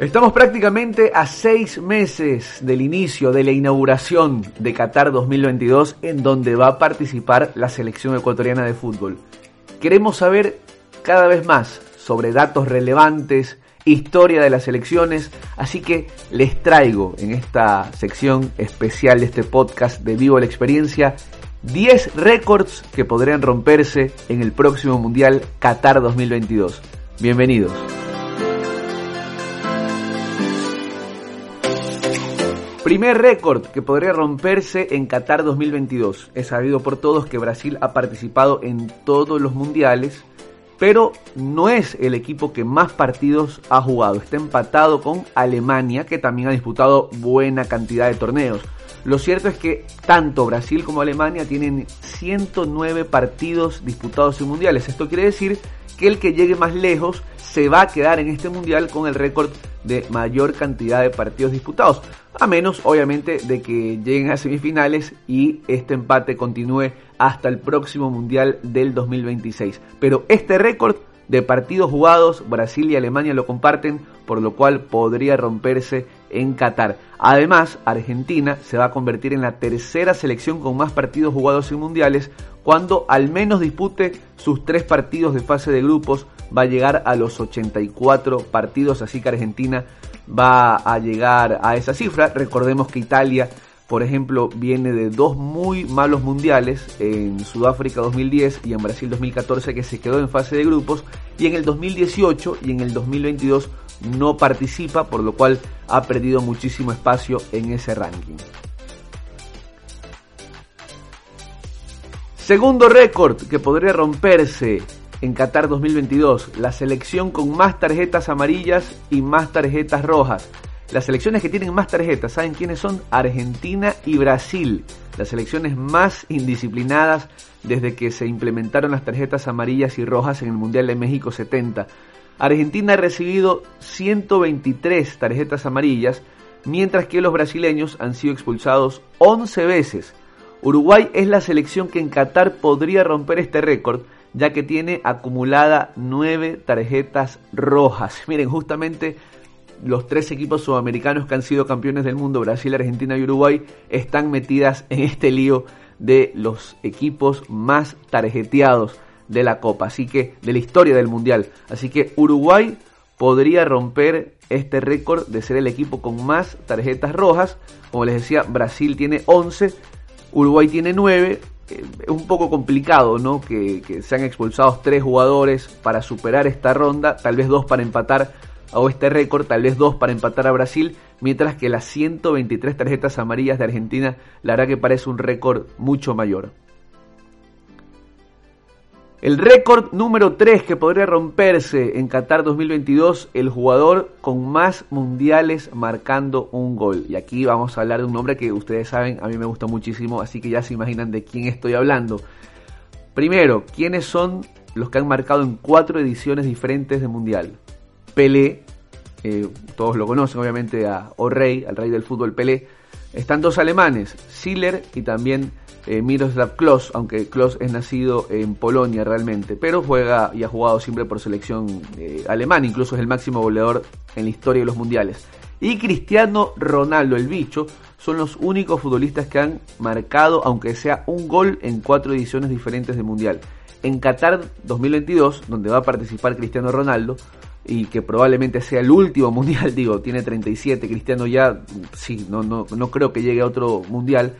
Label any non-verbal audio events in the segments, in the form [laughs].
Estamos prácticamente a seis meses del inicio de la inauguración de Qatar 2022 en donde va a participar la selección ecuatoriana de fútbol. Queremos saber cada vez más sobre datos relevantes, historia de las elecciones, así que les traigo en esta sección especial de este podcast de Vivo la Experiencia 10 récords que podrían romperse en el próximo Mundial Qatar 2022. Bienvenidos. Primer récord que podría romperse en Qatar 2022. Es sabido por todos que Brasil ha participado en todos los mundiales, pero no es el equipo que más partidos ha jugado. Está empatado con Alemania, que también ha disputado buena cantidad de torneos. Lo cierto es que tanto Brasil como Alemania tienen 109 partidos disputados en mundiales. Esto quiere decir que el que llegue más lejos se va a quedar en este mundial con el récord de mayor cantidad de partidos disputados. A menos, obviamente, de que lleguen a semifinales y este empate continúe hasta el próximo mundial del 2026. Pero este récord de partidos jugados, Brasil y Alemania lo comparten, por lo cual podría romperse en Qatar. Además, Argentina se va a convertir en la tercera selección con más partidos jugados en mundiales cuando al menos dispute sus tres partidos de fase de grupos, va a llegar a los 84 partidos, así que Argentina va a llegar a esa cifra. Recordemos que Italia, por ejemplo, viene de dos muy malos mundiales, en Sudáfrica 2010 y en Brasil 2014, que se quedó en fase de grupos, y en el 2018 y en el 2022 no participa, por lo cual ha perdido muchísimo espacio en ese ranking. Segundo récord que podría romperse en Qatar 2022, la selección con más tarjetas amarillas y más tarjetas rojas. Las selecciones que tienen más tarjetas, ¿saben quiénes son? Argentina y Brasil, las selecciones más indisciplinadas desde que se implementaron las tarjetas amarillas y rojas en el Mundial de México 70. Argentina ha recibido 123 tarjetas amarillas, mientras que los brasileños han sido expulsados 11 veces. Uruguay es la selección que en Qatar podría romper este récord ya que tiene acumulada nueve tarjetas rojas. [laughs] Miren, justamente los tres equipos sudamericanos que han sido campeones del mundo, Brasil, Argentina y Uruguay, están metidas [laughs] en este lío de los equipos más tarjeteados de la Copa, así que de la historia del Mundial. Así que Uruguay podría romper este récord de ser el equipo con más tarjetas rojas. Como les decía, Brasil tiene 11, Uruguay tiene 9, es un poco complicado, ¿no? Que, que, sean expulsados tres jugadores para superar esta ronda, tal vez dos para empatar a este récord, tal vez dos para empatar a Brasil, mientras que las 123 tarjetas amarillas de Argentina, la verdad que parece un récord mucho mayor. El récord número 3 que podría romperse en Qatar 2022, el jugador con más mundiales marcando un gol. Y aquí vamos a hablar de un nombre que ustedes saben, a mí me gusta muchísimo, así que ya se imaginan de quién estoy hablando. Primero, ¿quiénes son los que han marcado en cuatro ediciones diferentes de mundial? Pelé, eh, todos lo conocen obviamente a O'Reilly, al rey del fútbol Pelé. Están dos alemanes, Siller y también eh, Miroslav Klose, aunque Klose es nacido en Polonia realmente, pero juega y ha jugado siempre por selección eh, alemana, incluso es el máximo goleador en la historia de los mundiales. Y Cristiano Ronaldo, el bicho, son los únicos futbolistas que han marcado, aunque sea un gol, en cuatro ediciones diferentes de mundial. En Qatar 2022, donde va a participar Cristiano Ronaldo, y que probablemente sea el último [laughs] mundial, digo, tiene 37, Cristiano ya, sí, no, no, no creo que llegue a otro mundial,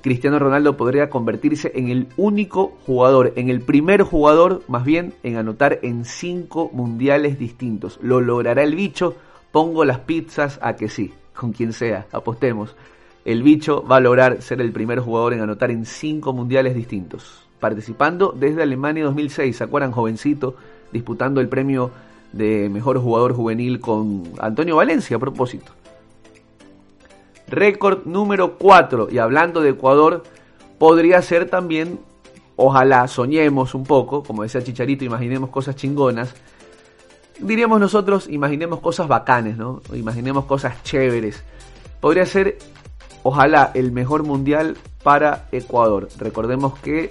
Cristiano Ronaldo podría convertirse en el único jugador, en el primer jugador más bien en anotar en cinco mundiales distintos. ¿Lo logrará el bicho? Pongo las pizzas a que sí, con quien sea, apostemos. El bicho va a lograr ser el primer jugador en anotar en cinco mundiales distintos. Participando desde Alemania 2006, ¿se acuerdan? Jovencito, disputando el premio de mejor jugador juvenil con Antonio Valencia a propósito. Récord número 4. Y hablando de Ecuador, podría ser también, ojalá soñemos un poco, como decía Chicharito, imaginemos cosas chingonas. Diríamos nosotros, imaginemos cosas bacanes, ¿no? Imaginemos cosas chéveres. Podría ser, ojalá, el mejor mundial para Ecuador. Recordemos que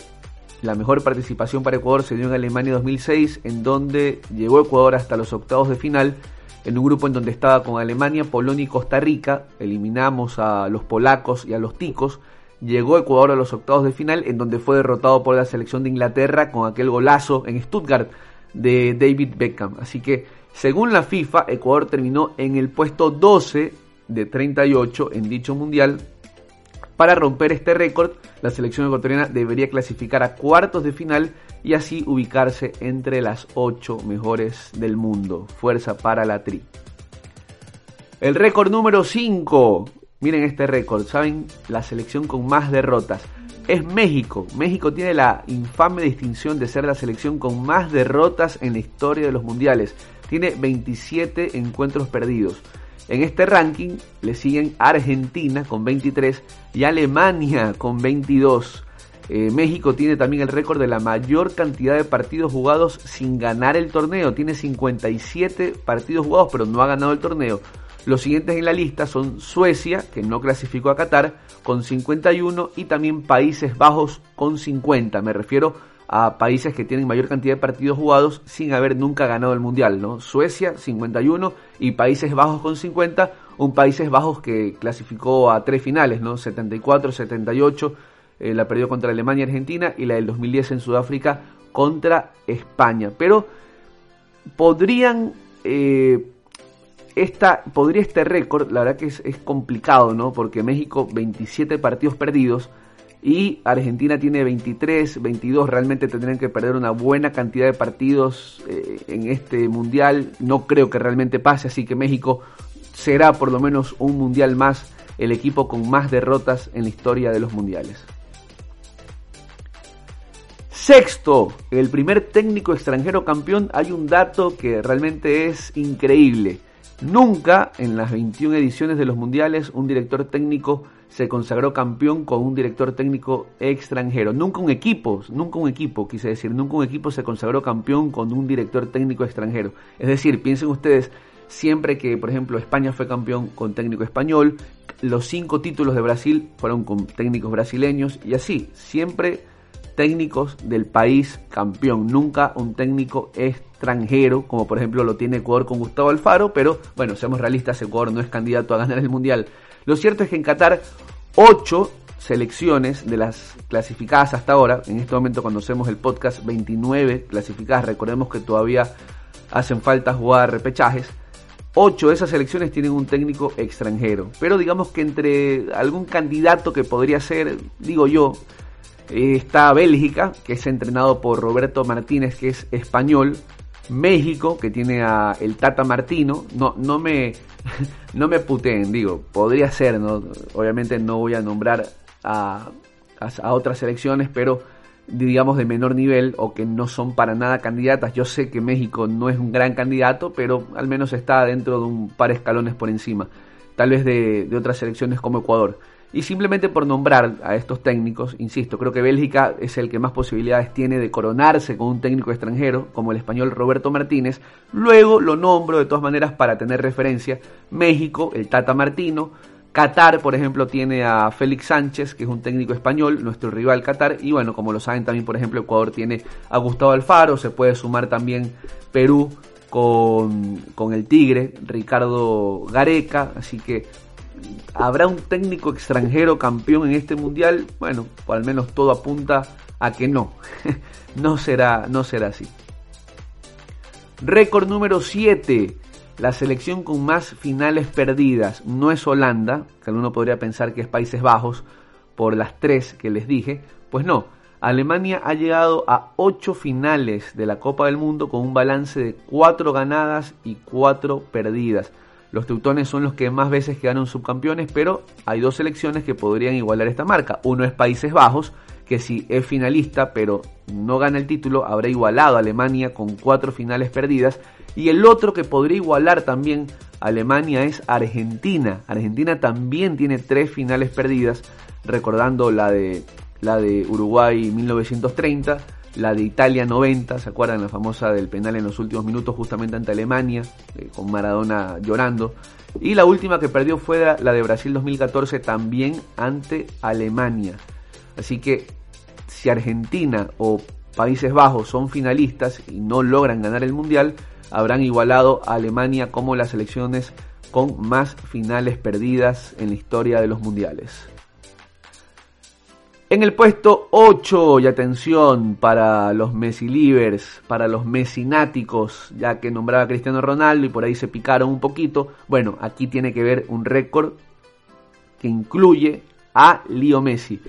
la mejor participación para Ecuador se dio en Alemania 2006, en donde llegó Ecuador hasta los octavos de final en un grupo en donde estaba con Alemania, Polonia y Costa Rica. Eliminamos a los polacos y a los ticos. Llegó Ecuador a los octavos de final, en donde fue derrotado por la selección de Inglaterra con aquel golazo en Stuttgart de David Beckham. Así que, según la FIFA, Ecuador terminó en el puesto 12 de 38 en dicho mundial. Para romper este récord, la selección ecuatoriana debería clasificar a cuartos de final y así ubicarse entre las 8 mejores del mundo. Fuerza para la tri. El récord número 5. Miren este récord, ¿saben? La selección con más derrotas. Es México. México tiene la infame distinción de ser la selección con más derrotas en la historia de los mundiales. Tiene 27 encuentros perdidos. En este ranking le siguen Argentina con 23 y Alemania con 22. Eh, México tiene también el récord de la mayor cantidad de partidos jugados sin ganar el torneo. Tiene 57 partidos jugados, pero no ha ganado el torneo. Los siguientes en la lista son Suecia, que no clasificó a Qatar, con 51, y también Países Bajos con 50. Me refiero a países que tienen mayor cantidad de partidos jugados sin haber nunca ganado el Mundial, ¿no? Suecia 51 y Países Bajos con 50, un Países Bajos que clasificó a tres finales, ¿no? 74, 78, eh, la perdió contra Alemania y Argentina y la del 2010 en Sudáfrica contra España. Pero podrían, eh, esta, podría este récord, la verdad que es, complicado, ¿no? Porque México 27 partidos perdidos y Argentina tiene 23, 22, realmente tendrían que perder una buena cantidad de partidos eh, en este mundial. No creo que realmente pase, así que México será por lo menos un mundial más, el equipo con más derrotas en la historia de los mundiales. Sexto, el primer técnico extranjero campeón, hay un dato que realmente es increíble. Nunca en las 21 ediciones de los mundiales un director técnico se consagró campeón con un director técnico extranjero. Nunca un equipo, nunca un equipo, quise decir, nunca un equipo se consagró campeón con un director técnico extranjero. Es decir, piensen ustedes, siempre que, por ejemplo, España fue campeón con técnico español, los cinco títulos de Brasil fueron con técnicos brasileños y así, siempre técnicos del país campeón, nunca un técnico extranjero, como por ejemplo lo tiene Ecuador con Gustavo Alfaro, pero bueno, seamos realistas, Ecuador no es candidato a ganar el Mundial. Lo cierto es que en Qatar, 8 selecciones de las clasificadas hasta ahora, en este momento cuando hacemos el podcast, 29 clasificadas, recordemos que todavía hacen falta jugar repechajes, 8 de esas selecciones tienen un técnico extranjero, pero digamos que entre algún candidato que podría ser, digo yo, Está Bélgica, que es entrenado por Roberto Martínez, que es español. México, que tiene a el Tata Martino. No, no me, [laughs] no me puteen, digo, podría ser, ¿no? Obviamente no voy a nombrar a, a, otras selecciones, pero digamos de menor nivel o que no son para nada candidatas. Yo sé que México no es un gran candidato, pero al menos está dentro de un par de escalones por encima, tal vez de, de otras selecciones como Ecuador. Y simplemente por nombrar a estos técnicos, insisto, creo que Bélgica es el que más posibilidades tiene de coronarse con un técnico extranjero, como el español Roberto Martínez. Luego lo nombro de todas maneras para tener referencia. México, el Tata Martino. Qatar, por ejemplo, tiene a Félix Sánchez, que es un técnico español, nuestro rival Qatar. Y bueno, como lo saben también, por ejemplo, Ecuador tiene a Gustavo Alfaro. Se puede sumar también Perú con, con el Tigre, Ricardo Gareca. Así que ¿Habrá un técnico extranjero campeón en este mundial? Bueno, o al menos todo apunta a que no. [laughs] no será, no será así. Récord número 7. La selección con más finales perdidas no es Holanda, que alguno podría pensar que es Países Bajos, por las tres que les dije. Pues no, Alemania ha llegado a 8 finales de la Copa del Mundo con un balance de 4 ganadas y 4 perdidas. Los teutones son los que más veces quedaron subcampeones, pero hay dos selecciones que podrían igualar esta marca. Uno es Países Bajos, que si es finalista pero no gana el título, habrá igualado a Alemania con cuatro finales perdidas. Y el otro que podría igualar también a Alemania es Argentina. Argentina también tiene tres finales perdidas, recordando la de, la de Uruguay 1930 la de Italia 90, ¿se acuerdan? La famosa del penal en los últimos minutos justamente ante Alemania, eh, con Maradona llorando. Y la última que perdió fue la de Brasil 2014 también ante Alemania. Así que si Argentina o Países Bajos son finalistas y no logran ganar el Mundial, habrán igualado a Alemania como las selecciones con más finales perdidas en la historia de los mundiales. En el puesto 8, y atención para los Messi Livers, para los Messináticos, ya que nombraba Cristiano Ronaldo y por ahí se picaron un poquito. Bueno, aquí tiene que ver un récord que incluye a Leo Messi,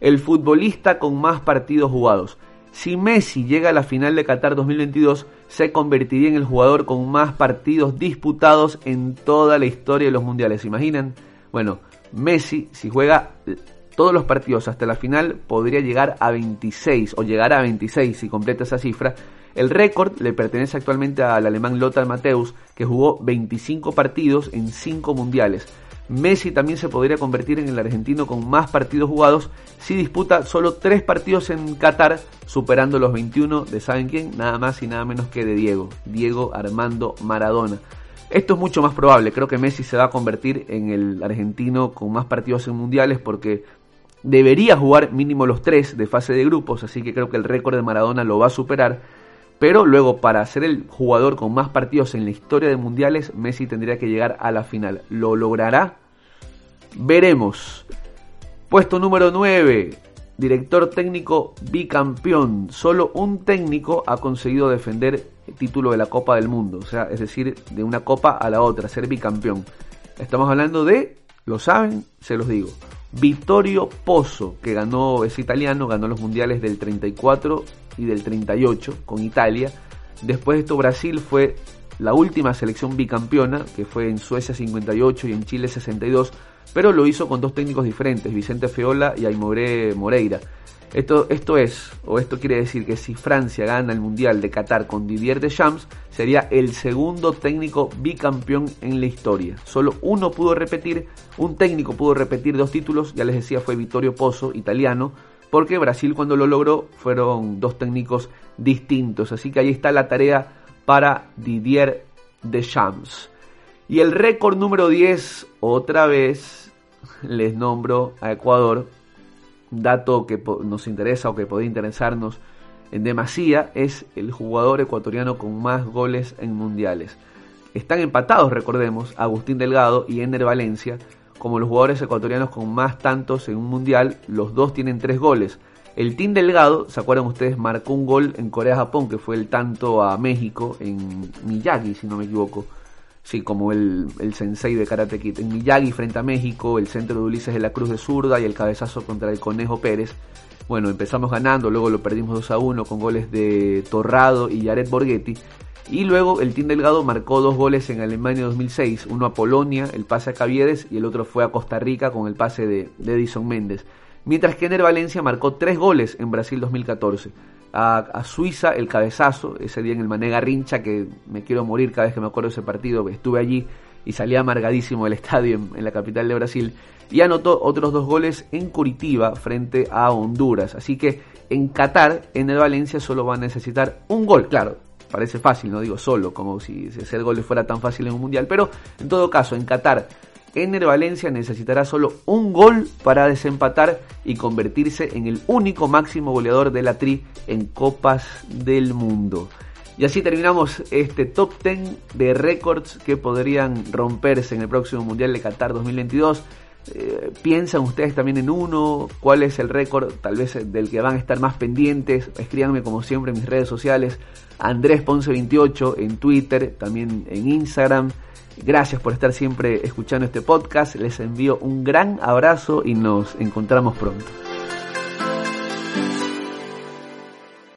el futbolista con más partidos jugados. Si Messi llega a la final de Qatar 2022, se convertiría en el jugador con más partidos disputados en toda la historia de los mundiales. ¿Se imaginan? Bueno, Messi, si juega todos los partidos hasta la final podría llegar a 26 o llegar a 26 si completa esa cifra. El récord le pertenece actualmente al alemán Lothar Matthäus que jugó 25 partidos en 5 mundiales. Messi también se podría convertir en el argentino con más partidos jugados si disputa solo 3 partidos en Qatar, superando los 21 de ¿saben quién? Nada más y nada menos que de Diego, Diego Armando Maradona. Esto es mucho más probable, creo que Messi se va a convertir en el argentino con más partidos en mundiales porque debería jugar mínimo los tres de fase de grupos, así que creo que el récord de Maradona lo va a superar. Pero luego, para ser el jugador con más partidos en la historia de mundiales, Messi tendría que llegar a la final. ¿Lo logrará? Veremos. Puesto número 9. Director técnico bicampeón. Solo un técnico ha conseguido defender el título de la Copa del Mundo. O sea, es decir, de una copa a la otra, ser bicampeón. Estamos hablando de, lo saben, se los digo. Vittorio Pozzo, que ganó, es italiano, ganó los mundiales del 34 y del 38 con Italia. Después de esto Brasil fue la última selección bicampeona, que fue en Suecia 58 y en Chile 62, pero lo hizo con dos técnicos diferentes, Vicente Feola y Aymoré Moreira. Esto, esto es, o esto quiere decir que si Francia gana el Mundial de Qatar con Didier Deschamps, sería el segundo técnico bicampeón en la historia. Solo uno pudo repetir, un técnico pudo repetir dos títulos, ya les decía, fue Vittorio Pozzo, italiano, porque Brasil cuando lo logró fueron dos técnicos distintos. Así que ahí está la tarea para Didier Deschamps. Y el récord número 10, otra vez les nombro a Ecuador dato que nos interesa o que puede interesarnos en demasía es el jugador ecuatoriano con más goles en mundiales. Están empatados, recordemos, Agustín Delgado y Ender Valencia, como los jugadores ecuatorianos con más tantos en un mundial, los dos tienen tres goles. El Team Delgado, ¿se acuerdan ustedes? Marcó un gol en Corea-Japón, que fue el tanto a México, en Miyagi, si no me equivoco sí, como el, el sensei de Karate. En Miyagi frente a México, el centro de Ulises de la Cruz de Zurda y el cabezazo contra el Conejo Pérez. Bueno, empezamos ganando, luego lo perdimos 2 a 1 con goles de Torrado y Jared Borghetti. Y luego el Team Delgado marcó dos goles en Alemania 2006, uno a Polonia, el pase a Caviedes, y el otro fue a Costa Rica con el pase de, de Edison Méndez. Mientras que Ener Valencia marcó tres goles en Brasil 2014 a, Suiza el cabezazo, ese día en el Manega Rincha, que me quiero morir cada vez que me acuerdo de ese partido, estuve allí y salía amargadísimo del [laughs] estadio en, la capital de Brasil, y anotó otros dos goles en Curitiba frente a Honduras. Así que en Qatar, en el Valencia, solo va a necesitar un gol, claro. Parece fácil, no digo solo, como si hacer goles fuera tan fácil en un mundial, pero en todo caso, en Qatar Ener Valencia necesitará solo un gol para desempatar y convertirse en el único máximo goleador de la Tri en Copas del Mundo. Y así terminamos este top 10 de récords que podrían romperse en el próximo Mundial de Qatar 2022. Eh, ¿Piensan ustedes también en uno? ¿Cuál es el récord tal vez del que van a estar más pendientes? Escríbanme como siempre en mis redes sociales. Andrés Ponce 28 en Twitter, también en Instagram. Gracias por estar siempre escuchando este podcast. Les envío un gran abrazo y nos encontramos pronto.